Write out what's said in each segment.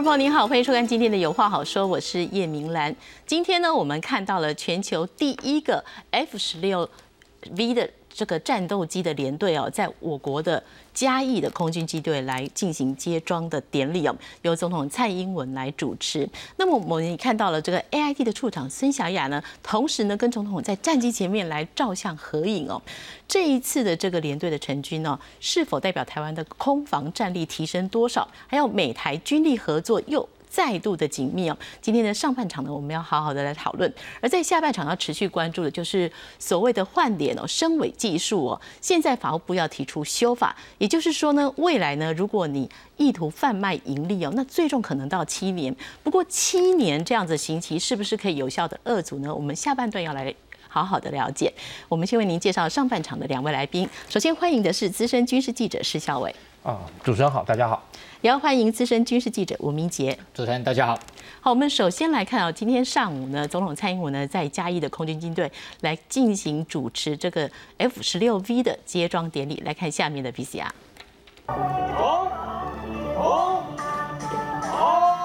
众朋友您好，欢迎收看今天的有话好说，我是叶明兰。今天呢，我们看到了全球第一个 F 十六 V 的这个战斗机的联队哦，在我国的嘉义的空军机队来进行接装的典礼哦，由总统蔡英文来主持。那么我们也看到了这个 AIT 的处长孙小雅呢，同时呢跟总统在战机前面来照相合影哦。这一次的这个联队的成军呢，是否代表台湾的空防战力提升多少？还有美台军力合作又？再度的紧密哦，今天的上半场呢，我们要好好的来讨论；而在下半场要持续关注的就是所谓的换脸哦、升尾技术哦。现在法务部要提出修法，也就是说呢，未来呢，如果你意图贩卖盈利哦，那最终可能到七年。不过七年这样子刑期是不是可以有效的遏阻呢？我们下半段要来好好的了解。我们先为您介绍上半场的两位来宾，首先欢迎的是资深军事记者施孝伟。啊，主持人好，大家好。也要欢迎资深军事记者吴明杰。主持人大家好。好，我们首先来看啊，今天上午呢，总统蔡英文呢在嘉义的空军军队来进行主持这个 F 十六 V 的接装典礼。来看下面的 PCR。好，好，好，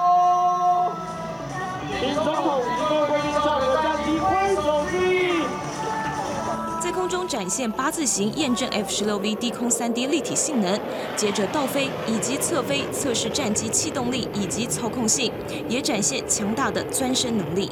中展现八字形验证 F 十六 V 低空三 D 立体性能，接着倒飞以及侧飞测试战机气动力以及操控性，也展现强大的钻身能力。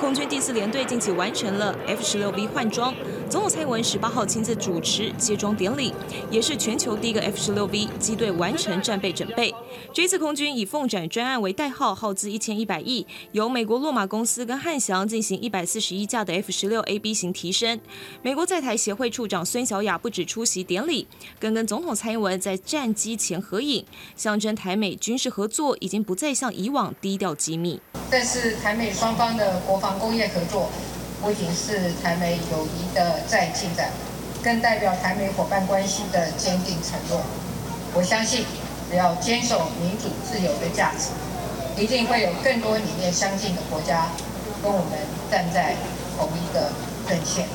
空军第四联队近期完成了 F 十六 V 换装，总统蔡英文十八号亲自主持接装典礼，也是全球第一个 F 十六 V 机队完成战备准备。这次空军以凤展专案为代号，耗资一千一百亿，由美国洛马公司跟汉翔进行一百四十一架的 F 十六 AB 型提升。美国在台协会处长孙小雅不止出席典礼，更跟总统蔡英文在战机前合影，象征台美军事合作已经不再像以往低调机密。但是台美双方的国防工业合作，不仅是台美友谊的再进展，更代表台美伙伴关系的坚定承诺。我相信，只要坚守民主自由的价值，一定会有更多理念相近的国家跟我们站在同一个阵线。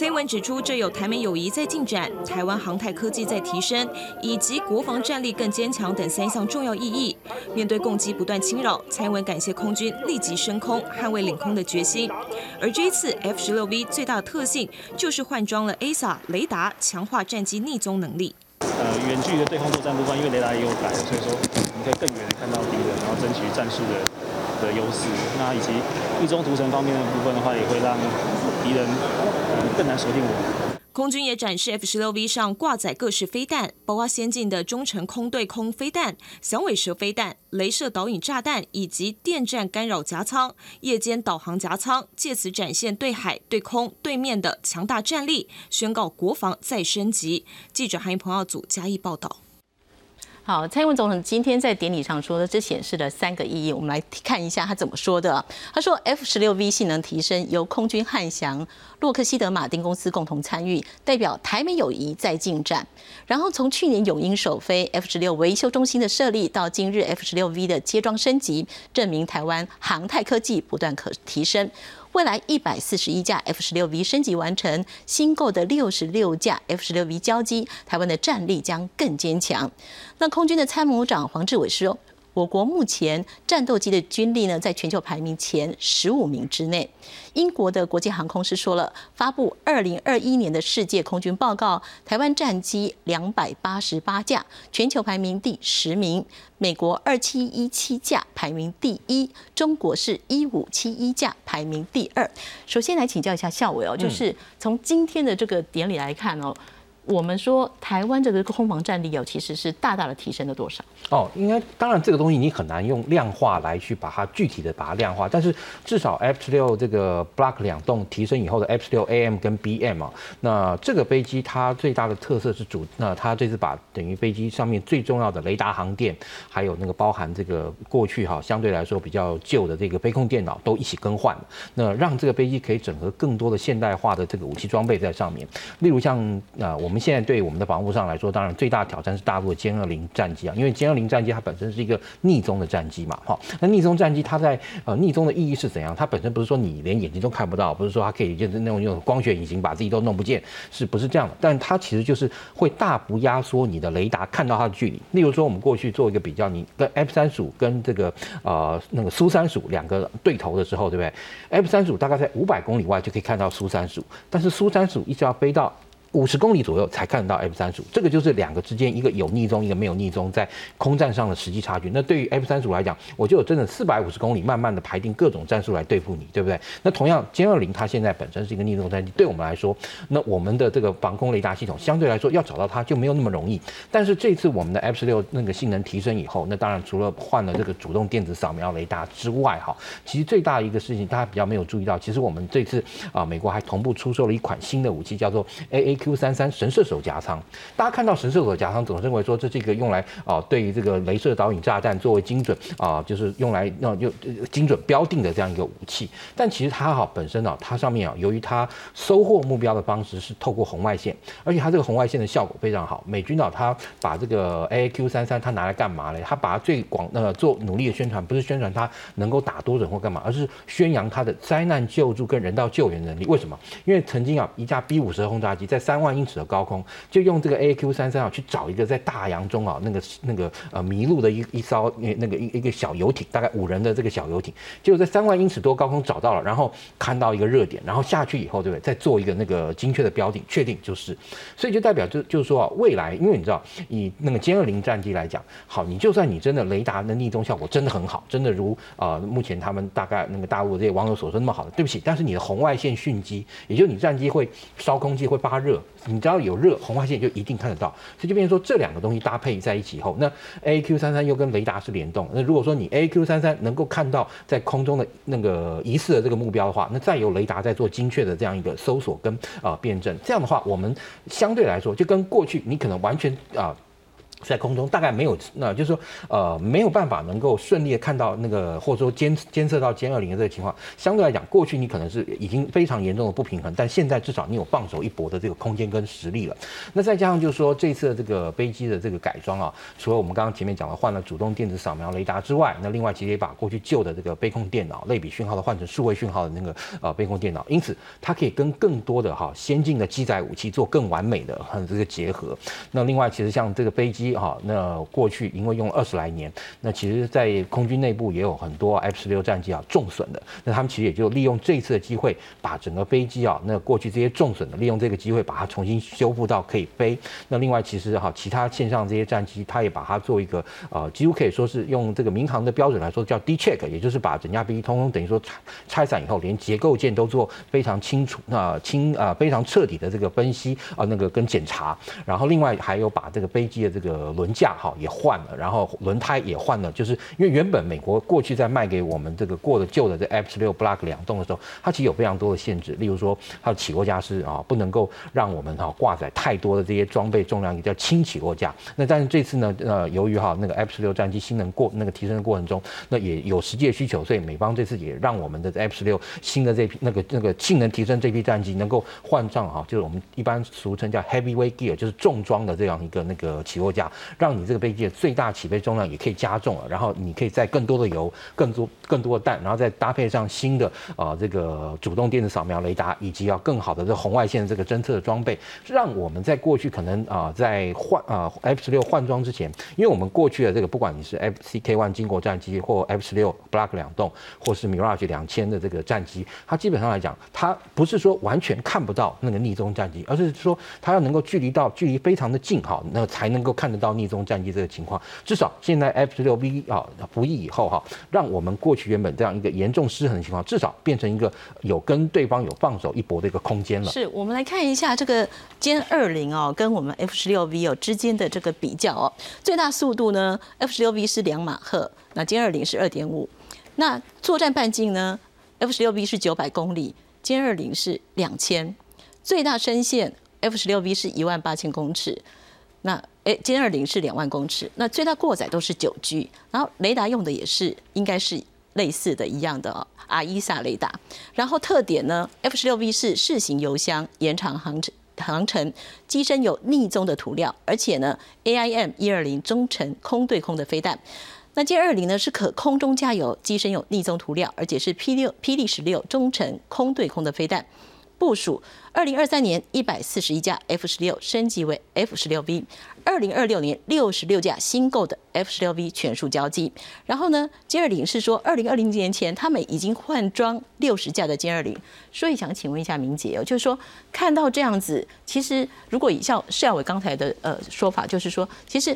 蔡文指出，这有台美友谊在进展、台湾航太科技在提升，以及国防战力更坚强等三项重要意义。面对攻击不断侵扰，蔡文感谢空军立即升空、捍卫领空的决心。而这一次 F 十六 V 最大的特性就是换装了 ASA 雷达，强化战机逆踪能力。呃，远距离的对空作战部分，因为雷达也有改，所以说我们可以更远的看到敌人，然后争取战术的的优势。那以及逆中图层方面的部分的话，也会让敌人更难锁定我。空军也展示 F 十六 V 上挂载各式飞弹，包括先进的中程空对空飞弹、响尾蛇飞弹、镭射导引炸弹以及电站干扰夹舱、夜间导航夹舱，借此展现对海、对空、对面的强大战力，宣告国防再升级。记者韩一鹏耀组加以报道。好，蔡英文总统今天在典礼上说的，这显示了三个意义。我们来看一下他怎么说的。他说，F 十六 V 性能提升，由空军汉翔、洛克希德马丁公司共同参与，代表台美友谊在进展。然后从去年永鹰首飞 F 十六维修中心的设立，到今日 F 十六 V 的接装升级，证明台湾航太科技不断可提升。未来一百四十一架 F 十六 V 升级完成，新购的六十六架 F 十六 V 交机，台湾的战力将更坚强。那空军的参谋长黄志伟说。我国目前战斗机的军力呢，在全球排名前十五名之内。英国的国际航空师说了，发布二零二一年的世界空军报告，台湾战机两百八十八架，全球排名第十名；美国二七一七架，排名第一；中国是一五七一架，排名第二。首先来请教一下校委哦，就是从今天的这个典礼来看哦。我们说台湾这个空防战力有其实是大大的提升了多少？哦，应该当然这个东西你很难用量化来去把它具体的把它量化，但是至少 F 十六这个 Block 两栋提升以后的 F 十六 AM 跟 BM 啊，那这个飞机它最大的特色是主，那它这次把等于飞机上面最重要的雷达航电，还有那个包含这个过去哈相对来说比较旧的这个飞控电脑都一起更换，那让这个飞机可以整合更多的现代化的这个武器装备在上面，例如像啊我。我们现在对我们的防务上来说，当然最大的挑战是大陆的歼二零战机啊，因为歼二零战机它本身是一个逆踪的战机嘛，哈，那逆踪战机它在呃逆踪的意义是怎样？它本身不是说你连眼睛都看不到，不是说它可以就是那种用光学隐形把自己都弄不见，是不是这样的？但它其实就是会大幅压缩你的雷达看到它的距离。例如说，我们过去做一个比较，你跟 F 三十五跟这个呃那个苏三十五两个对头的时候，对不对？F 三十五大概在五百公里外就可以看到苏三十五，但是苏三十五一直要飞到。五十公里左右才看得到 F 三十五，这个就是两个之间一个有逆踪，一个没有逆踪，在空战上的实际差距。那对于 F 三十五来讲，我就有真的四百五十公里，慢慢的排定各种战术来对付你，对不对？那同样歼二零它现在本身是一个逆中战机，对我们来说，那我们的这个防空雷达系统相对来说要找到它就没有那么容易。但是这次我们的 F 十六那个性能提升以后，那当然除了换了这个主动电子扫描雷达之外，哈，其实最大的一个事情大家比较没有注意到，其实我们这次啊，美国还同步出售了一款新的武器，叫做 A A Q 三三神射。手夹仓，大家看到神射手夹仓，总认为说这是一个用来啊，对于这个镭射导引炸弹作为精准啊，就是用来那就精准标定的这样一个武器。但其实它哈本身啊，它上面啊，由于它收获目标的方式是透过红外线，而且它这个红外线的效果非常好。美军啊，它把这个 A Q 三三它拿来干嘛呢？它把它最广呃做努力的宣传，不是宣传它能够打多准或干嘛，而是宣扬它的灾难救助跟人道救援能力。为什么？因为曾经啊，一架 B 五十轰炸机在三万英尺的高空。就用这个 A Q 三三啊，去找一个在大洋中啊，那个那个呃迷路的一一艘那个一一个小游艇，大概五人的这个小游艇，结果在三万英尺多高空找到了，然后看到一个热点，然后下去以后，对不对？再做一个那个精确的标定，确定就是，所以就代表就就是说啊，未来，因为你知道，以那个歼二零战机来讲，好，你就算你真的雷达的逆踪效果真的很好，真的如啊目前他们大概那个大陆这些网友所说那么好的，对不起，但是你的红外线讯机，也就是你战机会烧空气会发热。你只要有热，红外线就一定看得到，所以就变成说这两个东西搭配在一起以后，那 A Q 三三又跟雷达是联动。那如果说你 A Q 三三能够看到在空中的那个疑似的这个目标的话，那再由雷达在做精确的这样一个搜索跟啊辨证，这样的话，我们相对来说就跟过去你可能完全啊。在空中大概没有，那就是说，呃，没有办法能够顺利的看到那个，或者说监监测到歼二零的这个情况。相对来讲，过去你可能是已经非常严重的不平衡，但现在至少你有放手一搏的这个空间跟实力了。那再加上就是说，这次的这个飞机的这个改装啊，除了我们刚刚前面讲的换了主动电子扫描雷达之外，那另外其实也把过去旧的这个背控电脑类比讯号的换成数位讯号的那个呃背控电脑，因此它可以跟更多的哈先进的机载武器做更完美的很这个结合。那另外其实像这个飞机。哈，那过去因为用了二十来年，那其实，在空军内部也有很多 F 十六战机啊重损的，那他们其实也就利用这一次的机会，把整个飞机啊，那过去这些重损的，利用这个机会把它重新修复到可以飞。那另外，其实哈，其他线上这些战机，它也把它做一个呃，几乎可以说是用这个民航的标准来说叫 D check，也就是把整架飞机通通等于说拆拆散以后，连结构件都做非常清楚、那清啊非常彻底的这个分析啊，那个跟检查。然后另外还有把这个飞机的这个呃，轮架哈也换了，然后轮胎也换了，就是因为原本美国过去在卖给我们这个过的旧的这 F 十六 Block 两栋的时候，它其实有非常多的限制，例如说它的起落架是啊不能够让我们哈挂载太多的这些装备重量，也叫轻起落架。那但是这次呢，呃，由于哈那个 F 十六战机性能过那个提升的过程中，那也有实际的需求，所以美方这次也让我们的 F 十六新的这批那个那个性能提升这批战机能够换上哈，就是我们一般俗称叫 Heavyweight Gear，就是重装的这样一个那个起落架。让你这个飞机的最大起飞重量也可以加重了，然后你可以载更多的油、更多更多的弹，然后再搭配上新的呃这个主动电子扫描雷达，以及要更好的这红外线这个侦测的装备，让我们在过去可能啊在换啊 F 十六换装之前，因为我们过去的这个不管你是 F C K One 经国战机或 F 十六 Block 两栋，或是 Mirage 两千的这个战机，它基本上来讲，它不是说完全看不到那个逆中战机，而是说它要能够距离到距离非常的近哈，那才能够看得到。逆中战机这个情况，至少现在 F 十六 V 啊服役以后哈，让我们过去原本这样一个严重失衡的情况，至少变成一个有跟对方有放手一搏的一个空间了。是我们来看一下这个歼二零哦，跟我们 F 十六 V 哦之间的这个比较哦，最大速度呢，F 十六 V 是两马赫，那歼二零是二点五，那作战半径呢，F 十六 V 是九百公里，歼二零是两千，最大深线 F 十六 V 是一万八千公尺。那歼二零是两万公尺，那最大过载都是九 G，然后雷达用的也是应该是类似的一样的哦阿伊萨雷达。然后特点呢，F 十六 V 是适型油箱，延长航程航程，机身有逆中的涂料，而且呢，AIM 一二零中程空对空的飞弹。那歼二零呢是可空中加油，机身有逆中涂料，而且是 P 六霹雳十六中程空对空的飞弹。部署二零二三年一百四十一架 F 十六升级为 F 十六 V，二零二六年六十六架新购的 F 十六 V 全数交机。然后呢，歼二零是说二零二零年前他们已经换装六十架的歼二零，所以想请问一下明姐哦，就是说看到这样子，其实如果以像施耀伟刚才的呃说法，就是说其实。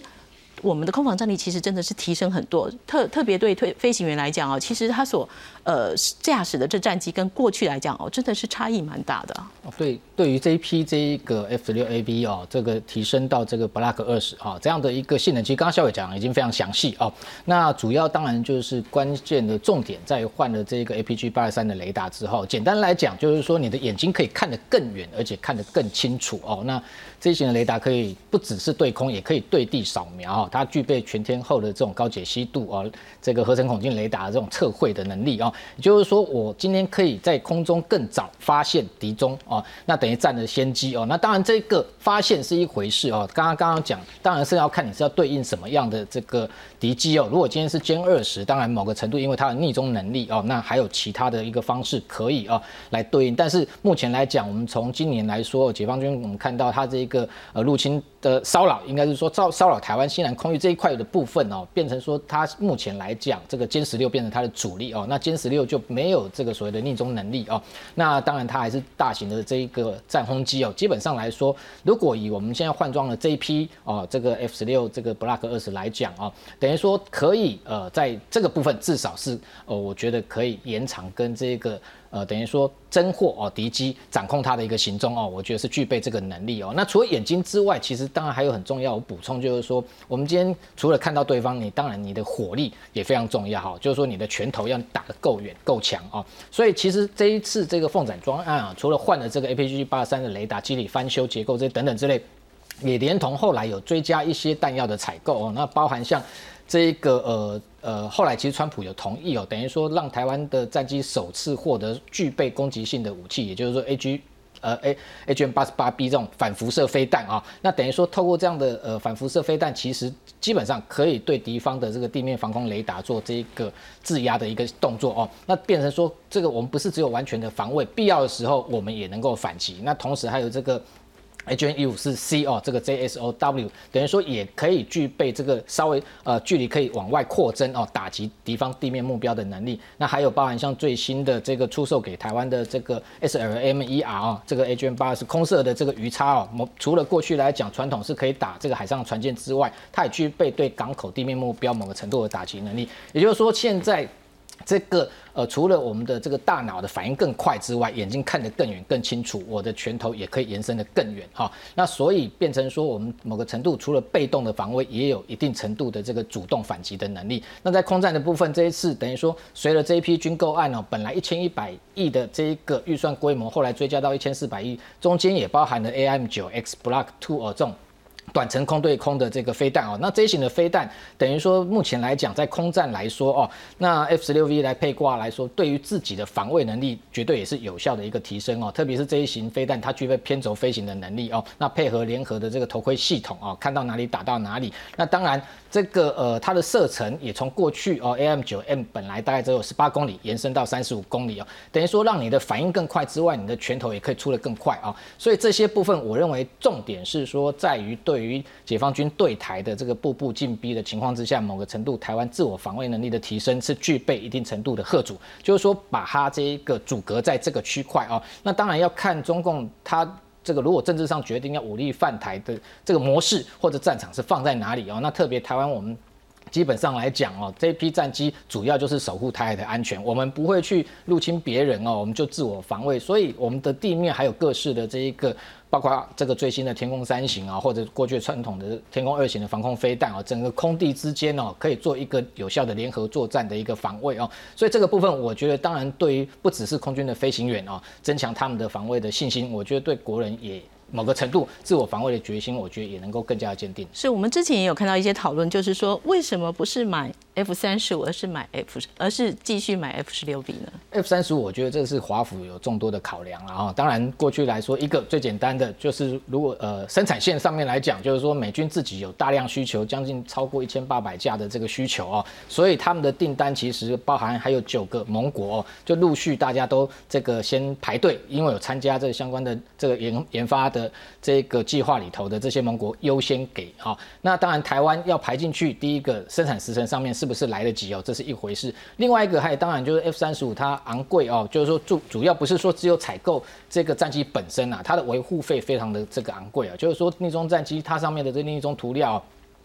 我们的空防战力其实真的是提升很多，特特别对推飞行员来讲哦，其实他所呃驾驶的这战机跟过去来讲哦，真的是差异蛮大的。哦，对，对于这一批这一个 F 六 A B 哦，这个提升到这个 Block 二十啊这样的一个性能，其实刚刚肖伟讲已经非常详细哦。那主要当然就是关键的重点在换了这个 A P G 八二三的雷达之后，简单来讲就是说你的眼睛可以看得更远，而且看得更清楚哦。那这一型的雷达可以不只是对空，也可以对地扫描。它具备全天候的这种高解析度哦，这个合成孔径雷达这种测绘的能力哦，也就是说，我今天可以在空中更早发现敌踪哦，那等于占了先机哦。那当然，这个发现是一回事哦。刚刚刚刚讲，当然是要看你是要对应什么样的这个敌机哦。如果今天是歼二十，当然某个程度因为它的逆中能力哦，那还有其他的一个方式可以哦来对应。但是目前来讲，我们从今年来说，解放军我们看到它这个呃入侵的骚扰，应该是说骚骚扰台湾西南空域这一块的部分哦，变成说它目前来讲，这个歼十六变成它的主力哦，那歼十六就没有这个所谓的逆中能力哦，那当然它还是大型的这一个战轰机哦，基本上来说，如果以我们现在换装的这一批哦，这个 F 十六这个 Block 二十来讲哦，等于说可以呃，在这个部分至少是呃，我觉得可以延长跟这个。呃，等于说侦获哦敌机，掌控它的一个行踪哦，我觉得是具备这个能力哦。那除了眼睛之外，其实当然还有很重要，我补充就是说，我们今天除了看到对方，你当然你的火力也非常重要哈，就是说你的拳头要打得够远够强哦。所以其实这一次这个凤展专案啊，除了换了这个 APG 八三的雷达机理翻修结构这些等等之类，也连同后来有追加一些弹药的采购哦，那包含像。这一个呃呃，后来其实川普有同意哦，等于说让台湾的战机首次获得具备攻击性的武器，也就是说 A G 呃 A H M 八十八 B 这种反辐射飞弹啊，那等于说透过这样的呃反辐射飞弹，其实基本上可以对敌方的这个地面防空雷达做这一个制压的一个动作哦，那变成说这个我们不是只有完全的防卫，必要的时候我们也能够反击，那同时还有这个。H N 一五四 C 哦，这个 J S O W 等于说也可以具备这个稍微呃距离可以往外扩增哦，打击敌方地面目标的能力。那还有包含像最新的这个出售给台湾的这个 S L M E R 哦，这个 H N 八是空射的这个鱼叉哦，除了过去来讲传统是可以打这个海上船舰之外，它也具备对港口地面目标某个程度的打击能力。也就是说现在。这个呃，除了我们的这个大脑的反应更快之外，眼睛看得更远、更清楚，我的拳头也可以延伸得更远哈。那所以变成说，我们某个程度除了被动的防卫，也有一定程度的这个主动反击的能力。那在空战的部分，这一次等于说，随着这一批军购案哦，本来一千一百亿的这一个预算规模，后来追加到一千四百亿，中间也包含了 AM 九 X Block Two 哦这种。短程空对空的这个飞弹哦，那这一型的飞弹等于说目前来讲，在空战来说哦，那 F 十六 V 来配挂来说，对于自己的防卫能力绝对也是有效的一个提升哦。特别是这一型飞弹，它具备偏轴飞行的能力哦，那配合联合的这个头盔系统哦，看到哪里打到哪里。那当然，这个呃它的射程也从过去哦 AM 九 M 本来大概只有十八公里，延伸到三十五公里哦，等于说让你的反应更快之外，你的拳头也可以出得更快啊。所以这些部分，我认为重点是说在于对。对于解放军对台的这个步步进逼的情况之下，某个程度台湾自我防卫能力的提升是具备一定程度的贺主，就是说把它这一个阻隔在这个区块啊，那当然要看中共它这个如果政治上决定要武力犯台的这个模式或者战场是放在哪里哦，那特别台湾我们。基本上来讲哦，这批战机主要就是守护台海的安全，我们不会去入侵别人哦，我们就自我防卫。所以我们的地面还有各式的这一个，包括这个最新的天空三型啊，或者过去传统的天空二型的防空飞弹啊，整个空地之间哦，可以做一个有效的联合作战的一个防卫哦。所以这个部分，我觉得当然对于不只是空军的飞行员哦，增强他们的防卫的信心，我觉得对国人也。某个程度自我防卫的决心，我觉得也能够更加的坚定。是我们之前也有看到一些讨论，就是说为什么不是买 F 三十五，而是买 F，而是继续买 F 十六 B 呢？F 三十五，我觉得这是华府有众多的考量啊。当然，过去来说，一个最简单的就是，如果呃生产线上面来讲，就是说美军自己有大量需求，将近超过一千八百架的这个需求哦，所以他们的订单其实包含还有九个盟国哦，就陆续大家都这个先排队，因为有参加这个相关的这个研研发的这个计划里头的这些盟国优先给啊。那当然，台湾要排进去，第一个生产时程上面是不是来得及哦，这是一回事。另外一个还当然就是 F 三十五它昂贵哦，就是说主主要不是说只有采购这个战机本身啊，它的维护费非常的这个昂贵啊，就是说逆中战机它上面的这另一种涂料，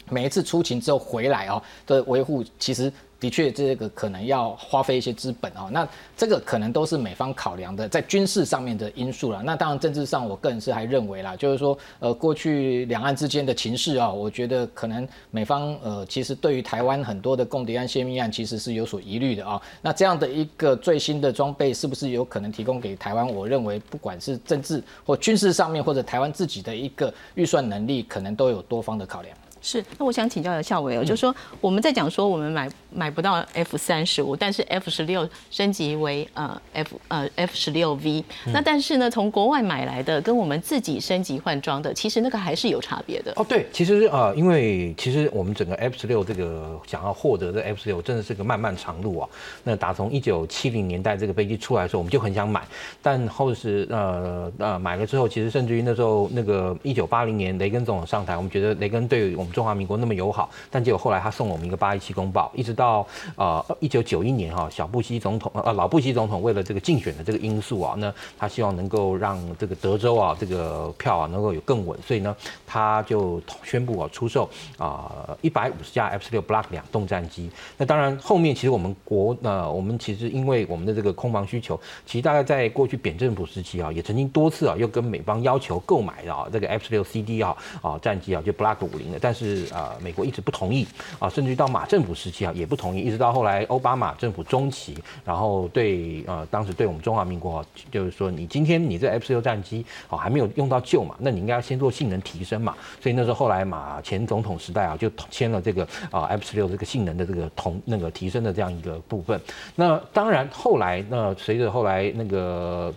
每一次出勤之后回来哦的维护，其实。的确，这个可能要花费一些资本啊、那这个可能都是美方考量的在军事上面的因素了。那当然，政治上我个人是还认为啦，就是说，呃，过去两岸之间的情势啊，我觉得可能美方呃，其实对于台湾很多的共谍案、泄密案，其实是有所疑虑的啊。那这样的一个最新的装备，是不是有可能提供给台湾？我认为，不管是政治或军事上面，或者台湾自己的一个预算能力，可能都有多方的考量。是，那我想请教一下夏伟哦，就是说我们在讲说我们买买不到 F 三十五，但是 F 十六升级为呃 F 呃 F 十六 V，那但是呢，从国外买来的跟我们自己升级换装的，其实那个还是有差别的。哦，对，其实呃，因为其实我们整个 F 十六这个想要获得这 F 十六，真的是个漫漫长路啊。那打从一九七零年代这个飞机出来的时候，我们就很想买，但后是呃呃买了之后，其实甚至于那时候那个一九八零年雷根总统上台，我们觉得雷根对我们中华民国那么友好，但结果后来他送了我们一个八一七公报，一直到呃一九九一年哈、小布希总统呃老布希总统为了这个竞选的这个因素啊，那他希望能够让这个德州啊这个票啊能够有更稳，所以呢他就宣布啊出售啊一百五十架 F 十六 Block 两栋战机。那当然后面其实我们国呃我们其实因为我们的这个空防需求，其实大概在过去扁政府时期啊，也曾经多次啊又跟美方要求购买的啊这个 F 十六 CD 啊啊战机啊就 Block 五零的，但是是啊美国一直不同意啊，甚至到马政府时期啊也不同意，一直到后来奥巴马政府中期，然后对呃当时对我们中华民国啊就是说你今天你这 F 十六战机哦还没有用到旧嘛，那你应该要先做性能提升嘛，所以那时候后来马前总统时代啊就签了这个啊 F 十六这个性能的这个同那个提升的这样一个部分。那当然后来那随着后来那个。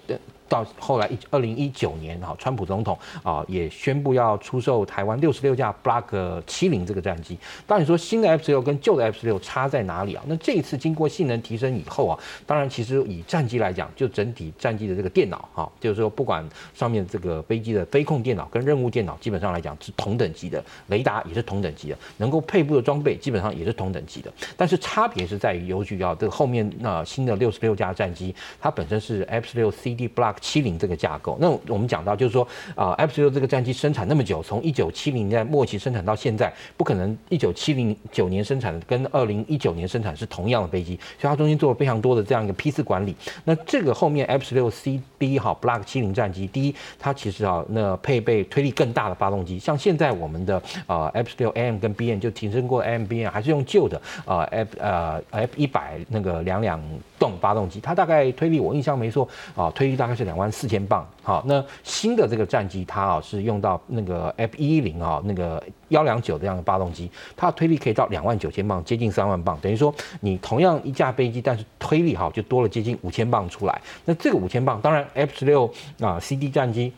到后来一二零一九年哈，川普总统啊也宣布要出售台湾六十六架 Block 七零这个战机。当你说新的 F 十六跟旧的 F 十六差在哪里啊？那这一次经过性能提升以后啊，当然其实以战机来讲，就整体战机的这个电脑哈，就是说不管上面这个飞机的飞控电脑跟任务电脑，基本上来讲是同等级的，雷达也是同等级的，能够配部的装备基本上也是同等级的。但是差别是在于尤其啊，这后面那、新的六十六架战机，它本身是 F 十六 CD Block 七零这个架构。那我们讲到就是说啊、f 十六这个战机生产那么久，从一九七零年代末期生产到现在，不可能一九七零九年生产的跟二零一九年生产是同样的飞机，所以它中间做了非常多的这样一个批次管理。那这个后面 F 十六 CD 哈 Block 七零战机，第一它其实啊那配备推力更大的发动机，像现在我们的呃 F 十六 AM 跟 BN 就提升过 M、B N，还是用旧的呃 F 呃 F 一百那个两两动发动机，它大概推力我印象没错啊，推力大概是两万四千磅。好，那新的这个战机它啊是用到那个 F 一零啊那个幺两九这样的发动机，它的推力可以到两万九千磅，接近三万磅，等于说你同样一架飞机，但是推力哈就多了接近五千磅出来。那这个五千磅，当然 F 十六啊 CD 战机。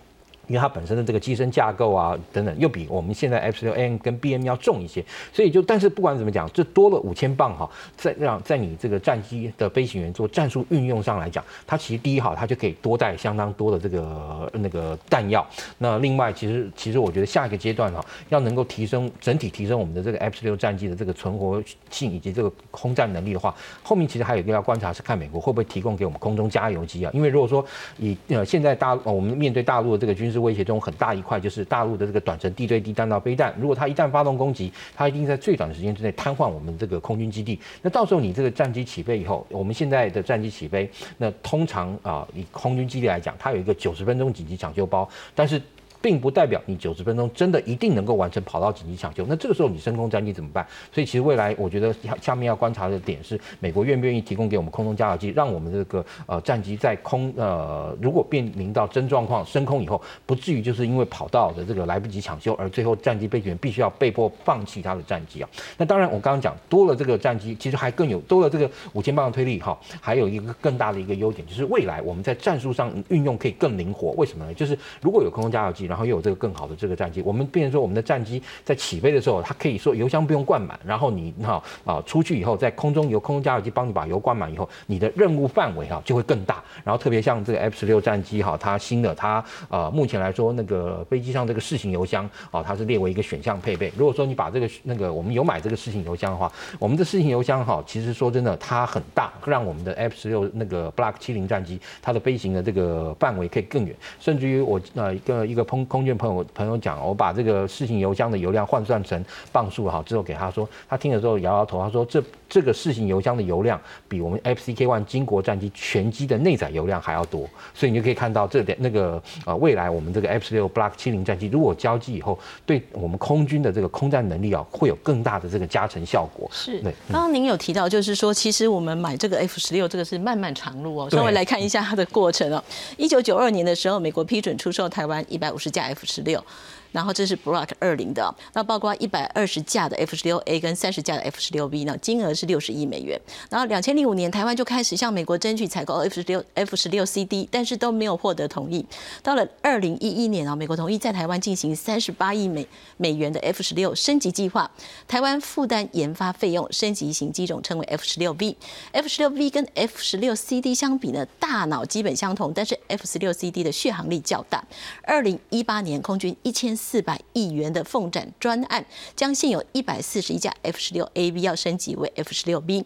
因为它本身的这个机身架构啊等等，又比我们现在 F 十六 N 跟 BM 要重一些，所以就但是不管怎么讲，这多了五千磅哈，在让在你这个战机的飞行员做战术运用上来讲，它其实第一哈，它就可以多带相当多的这个那个弹药。那另外，其实其实我觉得下一个阶段哈，要能够提升整体提升我们的这个 F 十六战机的这个存活性以及这个空战能力的话，后面其实还有一个要观察是看美国会不会提供给我们空中加油机啊，因为如果说以呃现在大我们面对大陆的这个军事是威胁中很大一块就是大陆的这个短程地对地弹道飞弹，如果它一旦发动攻击，它一定在最短的时间之内瘫痪我们这个空军基地。那到时候你这个战机起飞以后，我们现在的战机起飞，那通常啊、以空军基地来讲，它有一个九十分钟紧急抢救包，但是并不代表你九十分钟真的一定能够完成跑道紧急抢救。那这个时候你升空战机怎么办？所以其实未来我觉得下面要观察的点是，美国愿不愿意提供给我们空中加油机，让我们这个呃战机在空呃如果面临到真状况升空以后，不至于就是因为跑道的这个来不及抢修，而最后战机飞行员必须要被迫放弃他的战机啊。那当然我刚刚讲多了这个战机，其实还更有多了这个五千磅的推力哈，还有一个更大的一个优点就是未来我们在战术上运用可以更灵活。为什么呢？就是如果有空中加油机，然后又有这个更好的这个战机，我们变成说我们的战机在起飞的时候，它可以说油箱不用灌满，然后你哈啊出去以后，在空中由空中加油机帮你把油灌满以后，你的任务范围哈就会更大。然后特别像这个 F 十六战机哈，它新的它呃目前来说那个飞机上这个适型油箱啊，它是列为一个选项配备。如果说你把这个那个我们有买这个适型油箱的话，我们的适型油箱哈，其实说真的它很大，让我们的 F 十六那个 Block 七零战机它的飞行的这个范围可以更远，甚至于我呃一个一个空空军朋友朋友讲，我把这个四型油箱的油量换算成磅数好之后给他说，他听了之后摇摇头，他说这这个四型油箱的油量比我们 FCK One 金国战机全机的内载油量还要多，所以你就可以看到这点那个呃未来我们这个 F 十六 Block 七零战机如果交机以后，对我们空军的这个空战能力啊会有更大的这个加成效果。是，对刚刚您有提到，就是说，其实我们买这个 F 十六，这个是漫漫长路哦。稍微来看一下它的过程哦。一九九二年的时候，美国批准出售台湾一百五十架 F 十六。然后这是 Block 二零的，那包括一百二十架的 F 十六 A 跟三十架的 F 十六 B 呢，金额是六十亿美元。然后两千零五年，台湾就开始向美国争取采购 F 十六 F 十六 CD，但是都没有获得同意。到了二零一一年啊，美国同意在台湾进行三十八亿美美元的 F 十六升级计划，台湾负担研发费用，升级型机种称为 F 十六 V。F 十六 V 跟 F 十六 CD 相比呢，大脑基本相同，但是 F 十六 CD 的续航力较大。二零一八年，空军一千四百亿元的凤展专案，将现有一百四十一架 F 十六 AV 要升级为 F 十六 B。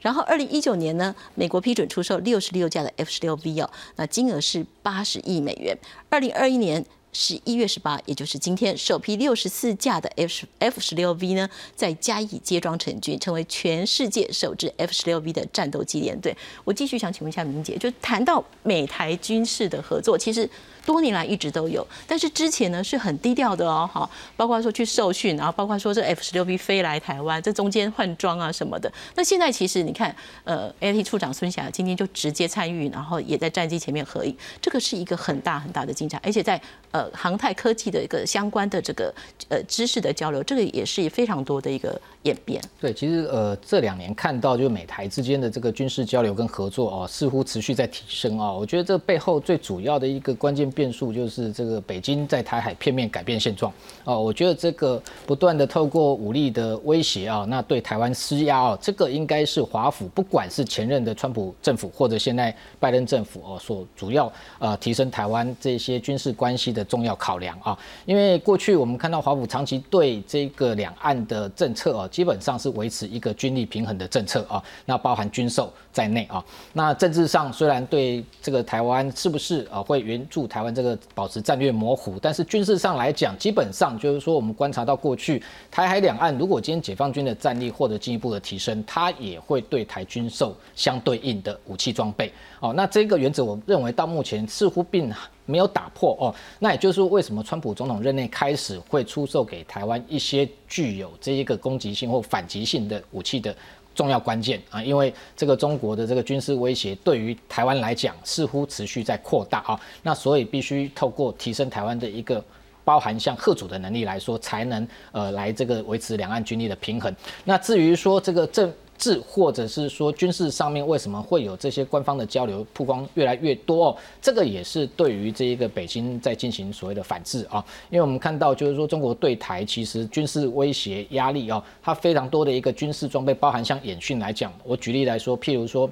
然后，二零一九年呢，美国批准出售六十六架的 F 十六 V 哦，那金额是八十亿美元。二零二一年十一月十八，也就是今天，首批六十四架的 F F 十六 V 呢，在嘉义接装成军，成为全世界首支 F 十六 V 的战斗机联队。我继续想请问一下明姐，就谈到美台军事的合作，其实多年来一直都有，但是之前呢是很低调的哦，哈，包括说去受训，然后包括说这 F 十六 B 飞来台湾，这中间换装啊什么的。那现在其实你看，呃，AT 处长孙霞今天就直接参与，然后也在战机前面合影，这个是一个很大很大的进展，而且在呃航太科技的一个相关的这个呃知识的交流，这个也是非常多的一个演变。对，其实呃这两年看到就是美台之间的这个军事交流跟合作哦，似乎持续在提升啊、我觉得这背后最主要的一个关键变数就是这个北京在台海片面改变现状哦。我觉得这个不断的透过武力的威胁啊，那对台湾施压哦，这个应该是华府不管是前任的川普政府或者现在拜登政府哦，所主要呃提升台湾这些军事关系的重要考量啊。因为过去我们看到华府长期对这个两岸的政策啊，基本上是维持一个军力平衡的政策啊，那包含军售在内啊。那政治上虽然对这个台湾是不是啊会援助台湾这个保持战略模糊，但是军事上来讲，基本上就是说我们观察到过去台海两岸，如果今天解放军的战力获得进一步的提升，它也会对台军售相对应的武器装备。哦，那这个原则我认为到目前似乎并没有打破哦。那也就是，为什么川普总统任内开始会出售给台湾一些具有这一个攻击性或反击性的武器的重要关键啊？因为这个中国的这个军事威胁对于台湾来讲似乎持续在扩大啊。那所以必须透过提升台湾的一个。包含像贺主的能力来说，才能呃来这个维持两岸军力的平衡。那至于说这个政治或者是说军事上面为什么会有这些官方的交流曝光越来越多哦？这个也是对于这一个北京在进行所谓的反制啊。因为我们看到就是说中国对台其实军事威胁压力哦，它非常多的一个军事装备，包含像演训来讲，我举例来说，譬如说。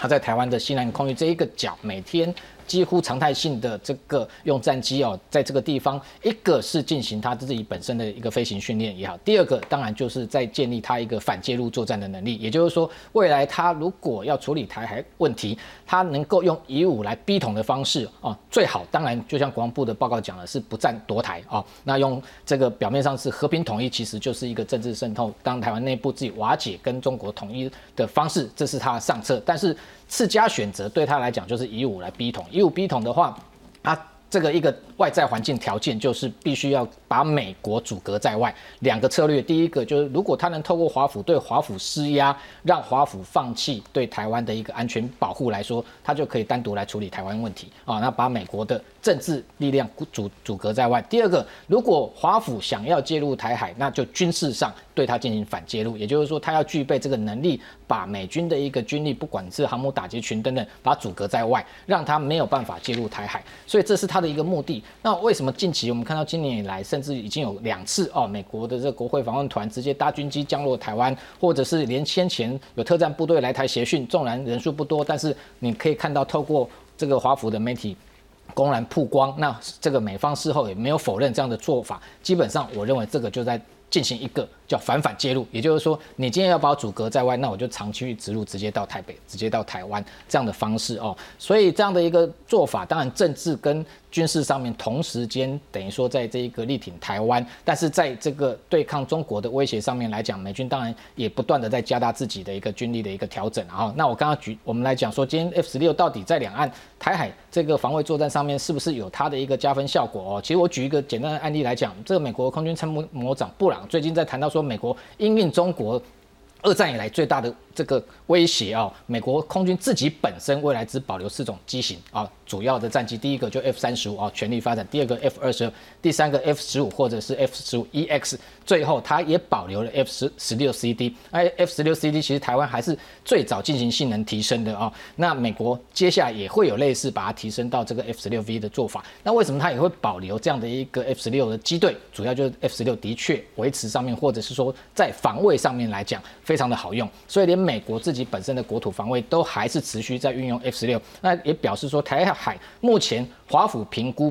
它在台湾的西南空域这一个角，每天几乎常态性的这个用战机哦，在这个地方，一个是进行它自己本身的一个飞行训练也好，第二个当然就是在建立它一个反介入作战的能力。也就是说，未来它如果要处理台海问题，它能够用以武来逼统的方式哦，最好当然就像国防部的报告讲的是不战夺台哦，那用这个表面上是和平统一，其实就是一个政治渗透，当台湾内部自己瓦解跟中国统一的方式，这是他的上策，但是。次佳选择对他来讲就是以武来逼统，以武逼统的话，它这个一个外在环境条件就是必须要把美国阻隔在外。两个策略，第一个就是如果他能透过华府对华府施压，让华府放弃对台湾的一个安全保护来说，他就可以单独来处理台湾问题啊。那把美国的政治力量阻阻隔在外。第二个，如果华府想要介入台海，那就军事上对他进行反介入，也就是说，他要具备这个能力，把美军的一个军力，不管是航母打击群等等，把阻隔在外，让他没有办法介入台海。所以这是他的一个目的。那为什么近期我们看到今年以来，甚甚至已经有两次哦，美国的这个国会访问团直接搭军机降落台湾，或者是连先前有特战部队来台协训，纵然人数不多，但是你可以看到透过这个华府的媒体。公然曝光，那这个美方事后也没有否认这样的做法。基本上，我认为这个就在进行一个叫反反介入，也就是说，你今天要把我阻隔在外，那我就长期直入，直接到台北，直接到台湾这样的方式哦。所以这样的一个做法，当然政治跟军事上面同时间等于说在这一个力挺台湾，但是在这个对抗中国的威胁上面来讲，美军当然也不断的在加大自己的一个军力的一个调整。然后，那我刚刚举我们来讲说，今天 F 十六到底在两岸台海这个防卫作战上面是不是有它的一个加分效果哦？其实我举一个简单的案例来讲，这个美国空军参谋长布朗最近在谈到说，美国因应中国二战以来最大的这个威胁啊，美国空军自己本身未来只保留四种机型啊。主要的战机，第一个就 F 三十五啊，全力发展；第二个 F 二十二，第三个 F 十五或者是 F 十五 EX，最后它也保留了 F 十十六 CD。哎，F 十六 CD 其实台湾还是最早进行性能提升的啊。那美国接下来也会有类似把它提升到这个 F 十六 V 的做法。那为什么它也会保留这样的一个 F 十六的机队？主要就是 F 十六的确维持上面，或者是说在防卫上面来讲非常的好用，所以连美国自己本身的国土防卫都还是持续在运用 F 十六。那也表示说台海。目前华府评估，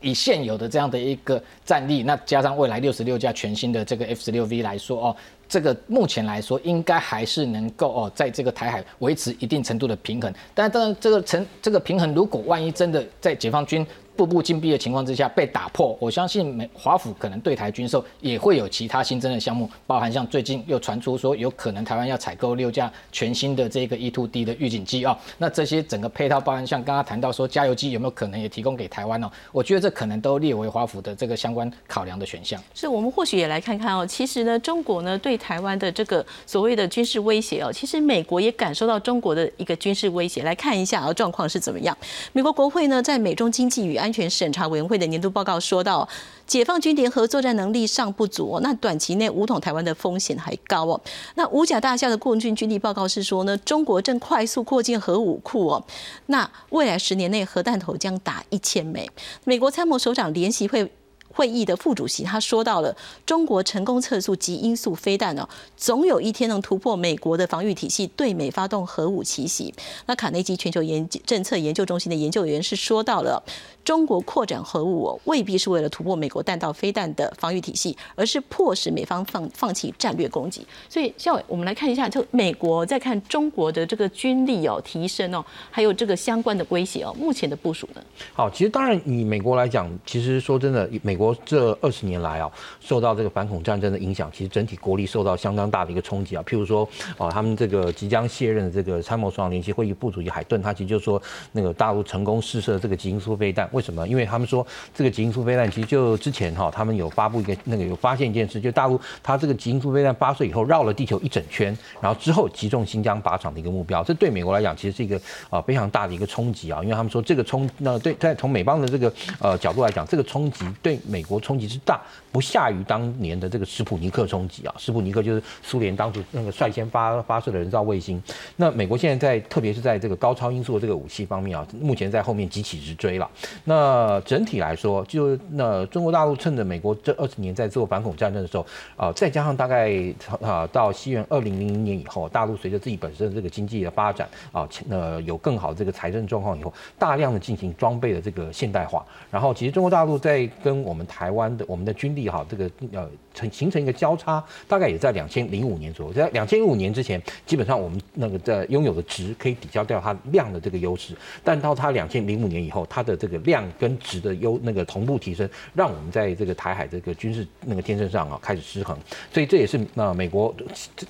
以现有的这样的一个战力，那加上未来六十六架全新的这个 F 十六 V 来说哦，这个目前来说应该还是能够哦，在这个台海维持一定程度的平衡。但当然，这个成这个平衡，如果万一真的在解放军。步步紧逼的情况之下被打破，我相信美华府可能对台军售也会有其他新增的项目，包含像最近又传出说有可能台湾要采购六架全新的这个 E-2D 的预警机啊，那这些整个配套包含像刚刚谈到说加油机有没有可能也提供给台湾哦？我觉得这可能都列为华府的这个相关考量的选项。是我们或许也来看看哦，其实呢，中国呢对台湾的这个所谓的军事威胁哦，其实美国也感受到中国的一个军事威胁，来看一下啊状况是怎么样。美国国会呢在美中经济与安安全审查委员会的年度报告说到，解放军联合作战能力尚不足，那短期内武统台湾的风险还高哦。那五甲大校的共军军力报告是说呢，中国正快速扩建核武库哦，那未来十年内核弹头将达一千枚。美国参谋首长联席会。会议的副主席他说到了，中国成功测速及音速飞弹哦，总有一天能突破美国的防御体系，对美发动核武奇袭。那卡内基全球研政策研究中心的研究员是说到了，中国扩展核武未必是为了突破美国弹道飞弹的防御体系，而是迫使美方放放弃战略攻击。所以，校伟，我们来看一下，就美国在看中国的这个军力哦提升哦，还有这个相关的威胁哦，目前的部署呢？好，其实当然以美国来讲，其实说真的，美国这二十年来啊，受到这个反恐战争的影响，其实整体国力受到相当大的一个冲击啊。譬如说，啊，他们这个即将卸任的这个参谋长联席会议副主席海顿，他其实就说，那个大陆成功试射这个极音速飞弹，为什么？因为他们说这个极音速飞弹其实就之前哈，他们有发布一个那个有发现一件事，就大陆它这个极音速飞弹发射以后绕了地球一整圈，然后之后击中新疆靶场的一个目标，这对美国来讲其实是一个啊非常大的一个冲击啊，因为他们说这个冲那对在从美方的这个呃角度来讲，这个冲击对美国。冲击之大，不下于当年的这个史普尼克冲击啊！史普尼克就是苏联当初那个率先发发射的人造卫星。那美国现在在，特别是在这个高超音速的这个武器方面啊，目前在后面急起直追了。那整体来说，就那中国大陆趁着美国这二十年在做反恐战争的时候啊，再加上大概啊到西元二零零零年以后，大陆随着自己本身的这个经济的发展啊，呃有更好的这个财政状况以后，大量的进行装备的这个现代化。然后其实中国大陆在跟我们台湾的我们的军力哈，这个呃成形成一个交叉，大概也在两千零五年左右，在两千零五年之前，基本上我们那个在拥有的值可以抵消掉它量的这个优势，但到它两千零五年以后，它的这个量量跟值的优那个同步提升，让我们在这个台海这个军事那个天秤上啊开始失衡，所以这也是那美国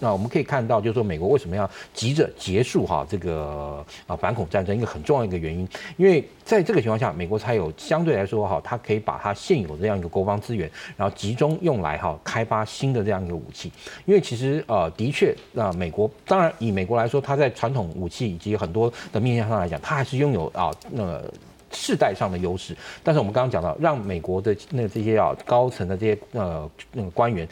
那我们可以看到，就是说美国为什么要急着结束哈这个啊反恐战争一个很重要一个原因，因为在这个情况下，美国才有相对来说哈，它可以把它现有这样一个国防资源，然后集中用来哈开发新的这样一个武器，因为其实呃的确那美国当然以美国来说，它在传统武器以及很多的面向上来讲，它还是拥有啊那个。世代上的优势，但是我们刚刚讲到，让美国的那这些啊高层的这些呃那个官员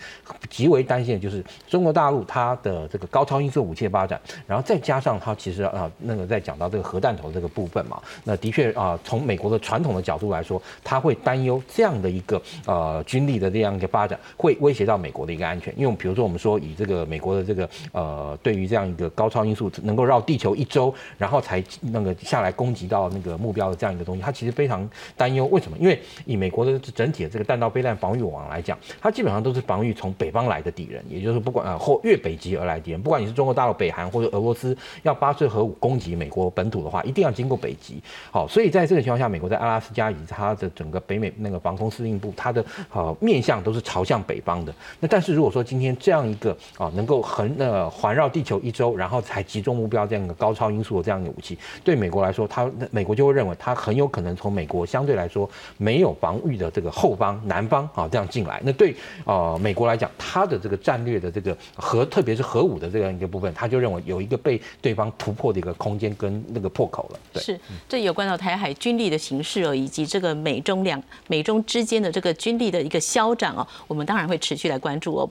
极为担心的就是中国大陆它的这个高超音速武器的发展，然后再加上它其实啊那个在讲到这个核弹头这个部分嘛，那的确啊从美国的传统的角度来说，他会担忧这样的一个呃军力的这样一个发展会威胁到美国的一个安全，因为比如说我们说以这个美国的这个呃对于这样一个高超音速能够绕地球一周，然后才那个下来攻击到那个目标的这样一个。东西，他其实非常担忧，为什么？因为以美国的整体的这个弹道飞弹防御网来讲，它基本上都是防御从北方来的敌人，也就是不管呃或越北极而来敌人，不管你是中国大陆、北韩或者俄罗斯要发射核武攻击美国本土的话，一定要经过北极。好，所以在这个情况下，美国在阿拉斯加以及它的整个北美那个防空司令部，它的呃面向都是朝向北方的。那但是如果说今天这样一个啊能够横呃环绕地球一周，然后才集中目标这样一个高超音速的这样一个武器，对美国来说，它美国就会认为它很有可能从美国相对来说没有防御的这个后方南方啊这样进来，那对呃美国来讲，它的这个战略的这个核，特别是核武的这样一个部分，他就认为有一个被对方突破的一个空间跟那个破口了。对，是这有关到台海军力的形势哦，以及这个美中两美中之间的这个军力的一个消长哦，我们当然会持续来关注哦。